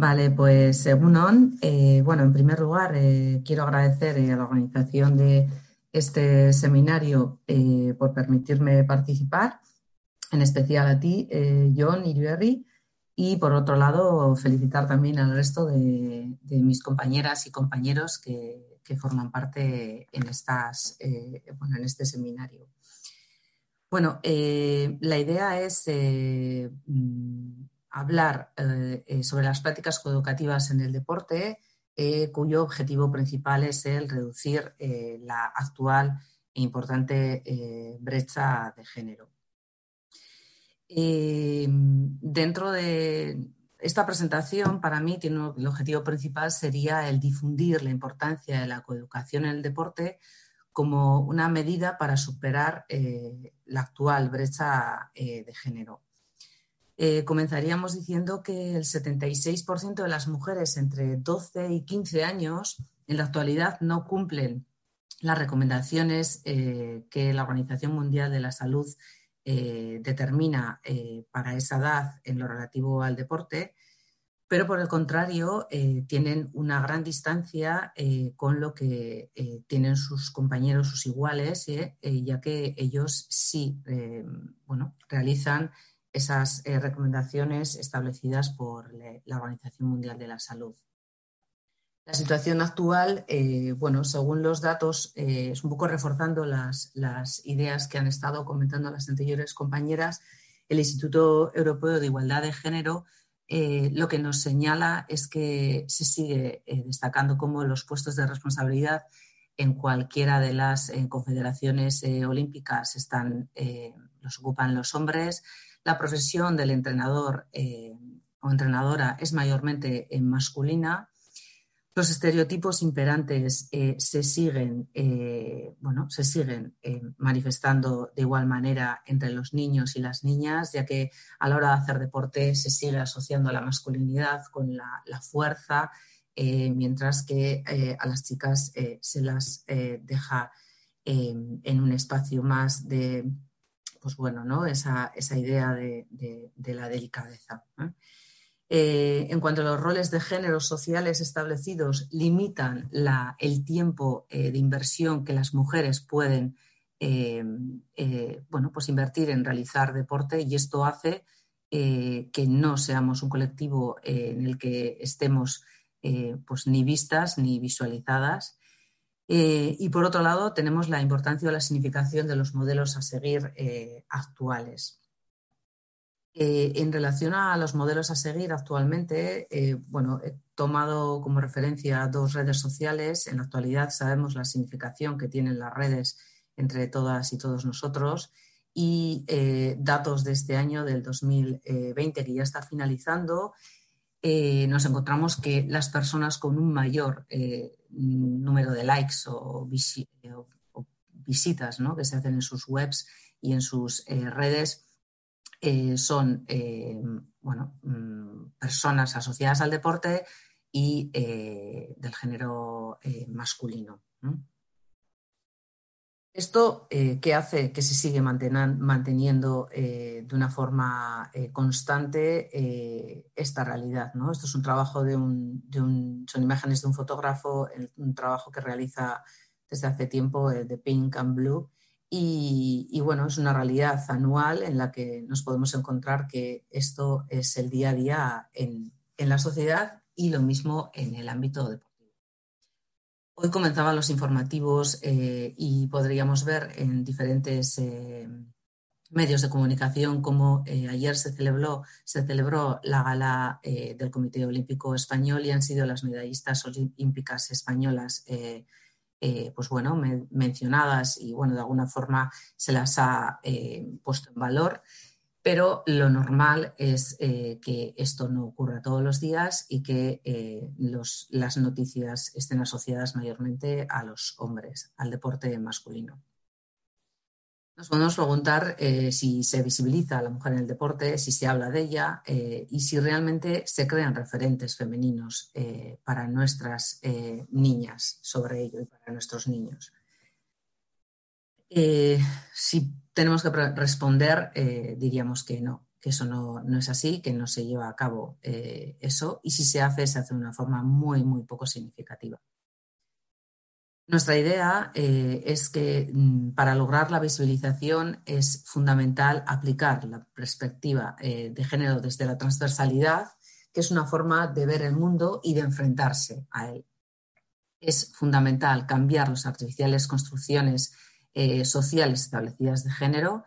Vale, pues según ON, eh, bueno, en primer lugar, eh, quiero agradecer a la organización de este seminario por permitirme participar, en especial a ti, John Iriberri, y por otro lado, felicitar también al resto de, mis compañeras y compañeros que, forman parte en, estas, eh, en este seminario. Bueno, eh, la idea es eh, mm, hablar sobre las prácticas coeducativas en el deporte, cuyo objetivo principal es el reducir la actual e importante brecha de género. Eh, dentro de esta presentación, para mí, tiene el objetivo principal sería el difundir la importancia de la coeducación en el deporte como una medida para superar eh, la actual brecha eh, de género. Comenzaríamos diciendo que el 76% de las mujeres entre 12 y 15 años en la actualidad no cumplen las recomendaciones que la Organización Mundial de la Salud eh, determina eh, para esa edad en lo relativo al deporte, pero por el contrario eh, tienen una gran distancia con lo que tienen sus compañeros, sus iguales, ya que ellos sí bueno, realizan esas recomendaciones establecidas por la Organización Mundial de la Salud. La situación actual, eh, bueno, según los datos, eh, es un poco reforzando las, ideas que han estado comentando las anteriores compañeras. El Instituto Europeo de Igualdad de Género eh, lo que nos señala es que se sigue destacando como los puestos de responsabilidad en cualquiera de las confederaciones olímpicas están, los ocupan los hombres. La profesión del entrenador o entrenadora es mayormente masculina. Los estereotipos imperantes eh, se siguen, eh, bueno, se siguen eh, manifestando de igual manera entre los niños y las niñas, ya que a la hora de hacer deporte se sigue asociando la masculinidad con la, fuerza, mientras que a las chicas se las deja en un espacio más de, pues bueno, ¿no? esa, idea de, de la delicadeza. Eh, en cuanto a los roles de género sociales establecidos, limitan el tiempo eh, de inversión que las mujeres pueden eh, bueno, pues invertir en realizar deporte y esto hace que no seamos un colectivo en el que estemos pues ni vistas ni visualizadas. Y por otro lado, tenemos la importancia o la significación de los modelos a seguir actuales. Eh, en relación a los modelos a seguir actualmente, eh, bueno, he tomado como referencia dos redes sociales. En la actualidad sabemos la significación que tienen las redes entre todas y todos nosotros y eh, datos de este año, del 2020, que ya está finalizando, nos encontramos que las personas con un mayor número de likes o, visitas que se hacen en sus webs y en sus redes, eh, son eh, bueno, mm, personas asociadas al deporte y eh, del género masculino. Esto ¿qué hace que se sigue manteniendo de una forma constante esta realidad. ¿no? Esto es un trabajo de un, son imágenes de un fotógrafo, un trabajo que realiza desde hace tiempo de Pink and Blue y, bueno, es una realidad anual en la que nos podemos encontrar que esto es el día a día en, la sociedad y lo mismo en el ámbito deportivo. Hoy comenzaban los informativos eh, y podríamos ver en diferentes eh, medios de comunicación cómo eh, ayer se celebró, se celebró la gala del Comité Olímpico Español y han sido las medallistas olímpicas españolas pues bueno, mencionadas y bueno, de alguna forma se las ha puesto en valor, pero lo normal es eh, que esto no ocurra todos los días y que las noticias estén asociadas mayormente a los hombres, al deporte masculino. Nos podemos preguntar eh, si se visibiliza a la mujer en el deporte, si se habla de ella eh, y si realmente se crean referentes femeninos eh, para nuestras niñas sobre ello y para nuestros niños. Si tenemos que responder, diríamos que no. que eso no, es así, que no se lleva a cabo eh, eso, y si se hace, se hace de una forma muy, muy poco significativa. Nuestra idea eh, es que mm, para lograr la visibilización es fundamental aplicar la perspectiva eh, de género desde la transversalidad, que es una forma de ver el mundo y de enfrentarse a él. Es fundamental cambiar las artificiales construcciones sociales establecidas de género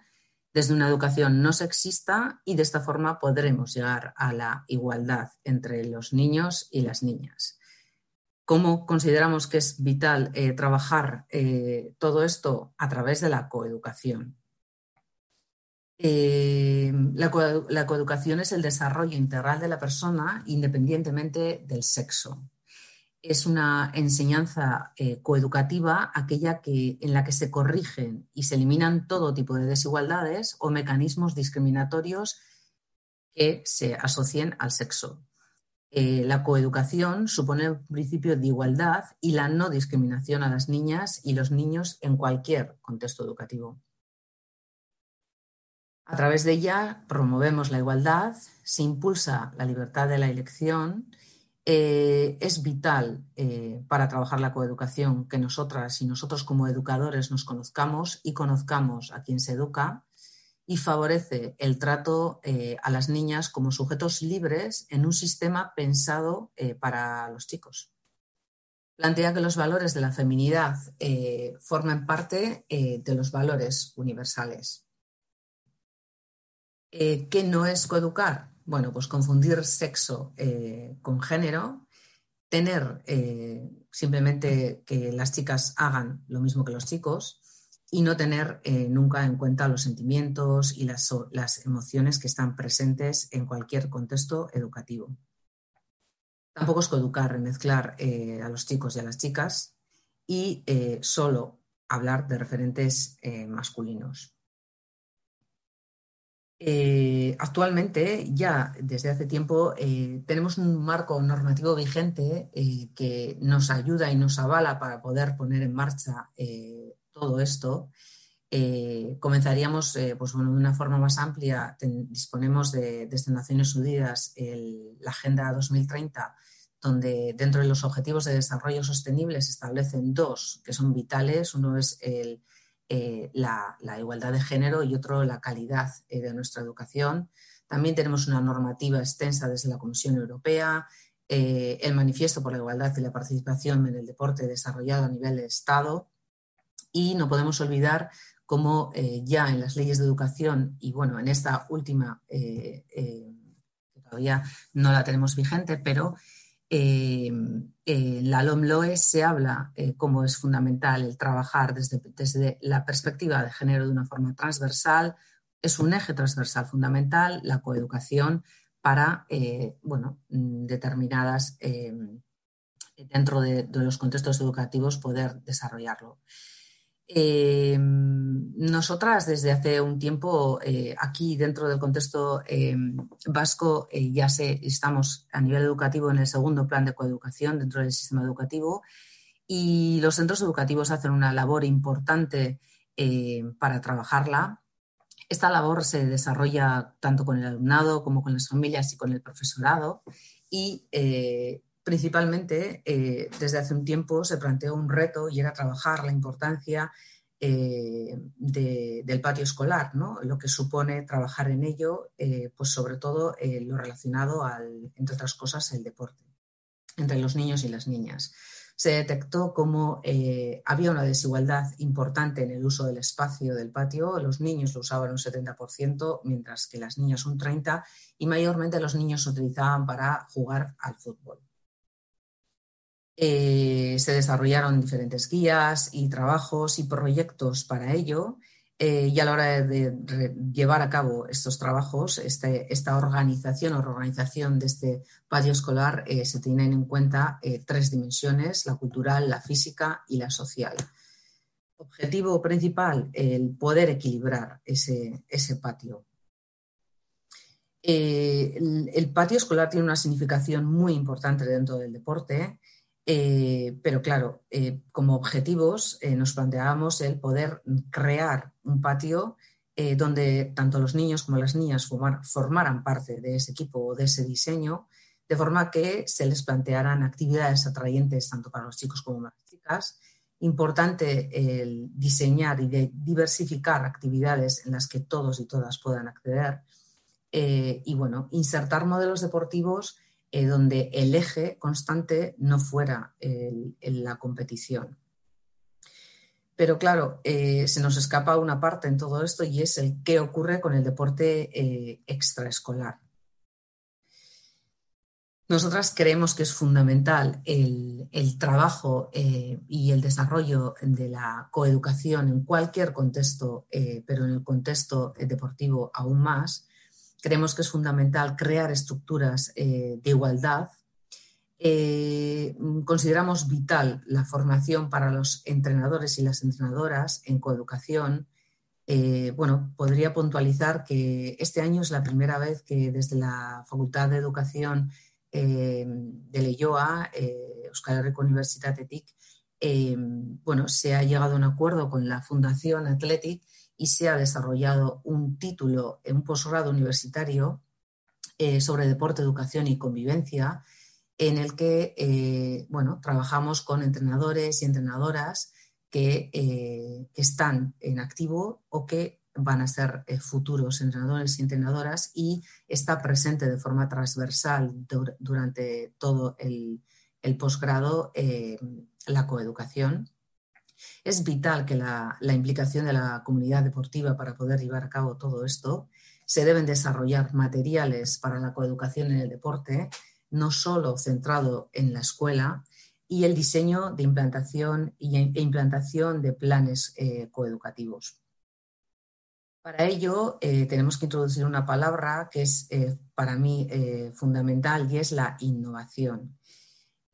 desde una educación no sexista y de esta forma podremos llegar a la igualdad entre los niños y las niñas. ¿Cómo consideramos que es vital eh, trabajar eh, todo esto a través de la coeducación? Eh, la coeducación es el desarrollo integral de la persona independientemente del sexo es una enseñanza eh, coeducativa, aquella que, en la que se corrigen y se eliminan todo tipo de desigualdades o mecanismos discriminatorios que se asocien al sexo. Eh, la coeducación supone el principio de igualdad y la no discriminación a las niñas y los niños en cualquier contexto educativo. A través de ella promovemos la igualdad, se impulsa la libertad de la elección, eh, es vital eh, para trabajar la coeducación que nosotras y nosotros como educadores nos conozcamos y conozcamos a quien se educa y favorece el trato eh, a las niñas como sujetos libres en un sistema pensado para los chicos. Plantea que los valores de la feminidad formen parte de los valores universales. ¿Qué no es coeducar? Bueno, pues confundir sexo eh, con género, tener eh, simplemente que las chicas hagan lo mismo que los chicos y no tener eh, nunca en cuenta los sentimientos y las, emociones que están presentes en cualquier contexto educativo. Tampoco es coeducar, mezclar a los chicos y a las chicas y solo hablar de referentes masculinos. Eh, actualmente, ya desde hace tiempo, eh, tenemos un marco normativo vigente eh, que nos ayuda y nos avala para poder poner en marcha todo esto. comenzaríamos pues, de una forma más amplia. disponemos de, desde Naciones Unidas la Agenda 2030, donde dentro de los Objetivos de Desarrollo Sostenible se establecen dos que son vitales. Uno es el eh, la, igualdad de género y otro la calidad eh, de nuestra educación. También tenemos una normativa extensa desde la Comisión Europea, eh, el Manifiesto por la Igualdad y la Participación en el Deporte desarrollado a nivel de Estado y no podemos olvidar cómo ya en las leyes de educación y bueno, en esta última, que todavía no la tenemos vigente, pero en la LOMLOE se habla eh, cómo es fundamental el trabajar desde, la perspectiva de género de una forma transversal. Es un eje transversal fundamental la coeducación para eh, bueno, determinadas, eh, dentro de, los contextos educativos, poder desarrollarlo. Eh, nosotras desde hace un tiempo eh, aquí dentro del contexto eh, vasco ya sé, estamos a nivel educativo en el segundo plan de coeducación dentro del sistema educativo y los centros educativos hacen una labor importante para trabajarla. Esta labor se desarrolla tanto con el alumnado como con las familias y con el profesorado y principalmente eh, desde hace un tiempo se planteó un reto y era trabajar la importancia eh, del patio escolar, ¿no? lo que supone trabajar en ello, eh, pues sobre todo lo relacionado al, entre otras cosas, el deporte entre los niños y las niñas. Se detectó como había una desigualdad importante en el uso del espacio del patio. Los niños lo usaban un 70%, mientras que las niñas un 30%, y mayormente los niños se utilizaban para jugar al fútbol. Eh, se desarrollaron diferentes guías y trabajos y proyectos para ello. Eh, y a la hora de, llevar a cabo estos trabajos, este, esta organización o reorganización de este patio escolar, eh, se tienen en cuenta tres dimensiones, la cultural, la física y la social. Objetivo principal, el poder equilibrar ese, ese patio. el patio escolar tiene una significación muy importante dentro del deporte eh, pero claro, eh, como objetivos eh, nos planteábamos el poder crear un patio donde tanto los niños como las niñas formaran parte de ese equipo o de ese diseño, de forma que se les plantearan actividades atrayentes tanto para los chicos como para las chicas. Importante el diseñar y diversificar actividades en las que todos y todas puedan acceder. Y bueno, insertar modelos deportivos eh, donde el eje constante no fuera la competición. Pero claro, eh, se nos escapa una parte en todo esto y es el qué ocurre con el deporte eh, extraescolar. Nosotras creemos que es fundamental el, trabajo y el desarrollo de la coeducación en cualquier contexto, pero en el contexto deportivo aún más. Creemos que es fundamental crear estructuras de igualdad eh, consideramos vital la formación para los entrenadores y las entrenadoras en coeducación. Eh, bueno, podría puntualizar que este año es la primera vez que desde la Facultad de Educación eh, de Leyoa, Euskal Herriko Universitatetik, bueno, se ha llegado a un acuerdo con la Fundación Athletic y se ha desarrollado un título, un posgrado universitario sobre deporte, educación y convivencia, en el que eh, bueno, trabajamos con entrenadores y entrenadoras que, eh, están en activo o que van a ser eh, futuros entrenadores y entrenadoras y está presente de forma transversal durante todo el, posgrado la coeducación. Es vital que la, implicación de la comunidad deportiva para poder llevar a cabo todo esto. Se deben desarrollar materiales para la coeducación en el deporte no solo centrado en la escuela, y el diseño de implantación e implantación de planes eh, coeducativos. Para ello, eh, tenemos que introducir una palabra que es eh, para mí fundamental y es la innovación.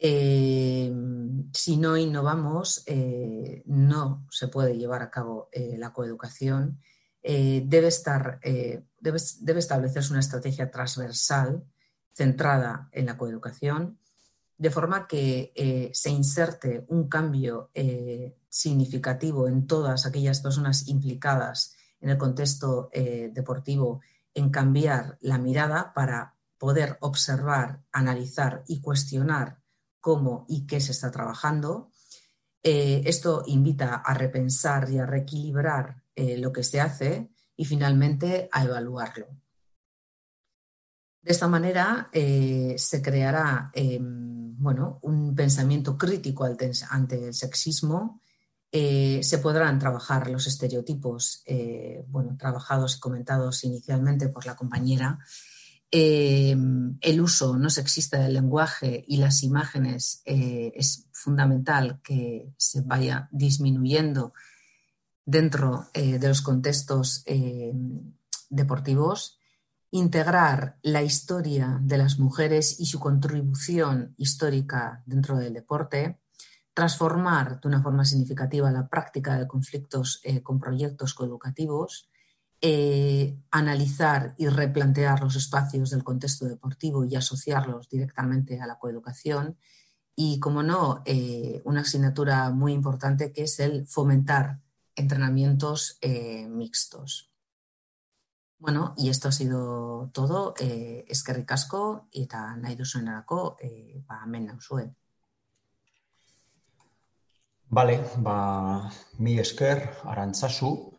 Si no innovamos, no se puede llevar a cabo la coeducación. debe, estar, debe establecerse una estrategia transversal centrada en la coeducación, de forma que eh, se inserte un cambio eh, significativo en todas aquellas personas implicadas en el contexto eh, deportivo en cambiar la mirada para poder observar, analizar y cuestionar cómo y qué se está trabajando. esto invita a repensar y a reequilibrar lo que se hace y finalmente a evaluarlo. De esta manera eh, se creará em, bueno, un pensamiento crítico ante el sexismo, eh, se podrán trabajar los estereotipos, eh, bueno, trabajados y comentados inicialmente por la compañera, em, el uso no sexista del lenguaje y las imágenes es fundamental que se vaya disminuyendo dentro de los contextos em, deportivos. Integrar la historia de las mujeres y su contribución histórica dentro del deporte, transformar de una forma significativa la práctica de conflictos eh, con proyectos coeducativos, eh, analizar y replantear los espacios del contexto deportivo y asociarlos directamente a la coeducación y, como no, eh, una asignatura muy importante que es el fomentar entrenamientos mixtos. Bueno, y esto ha sido todo. Eh, eskerrik asko eta nahi duzuenerako eh, ba, hemen nauzue. Vale, ba, mi esker, arantzazu.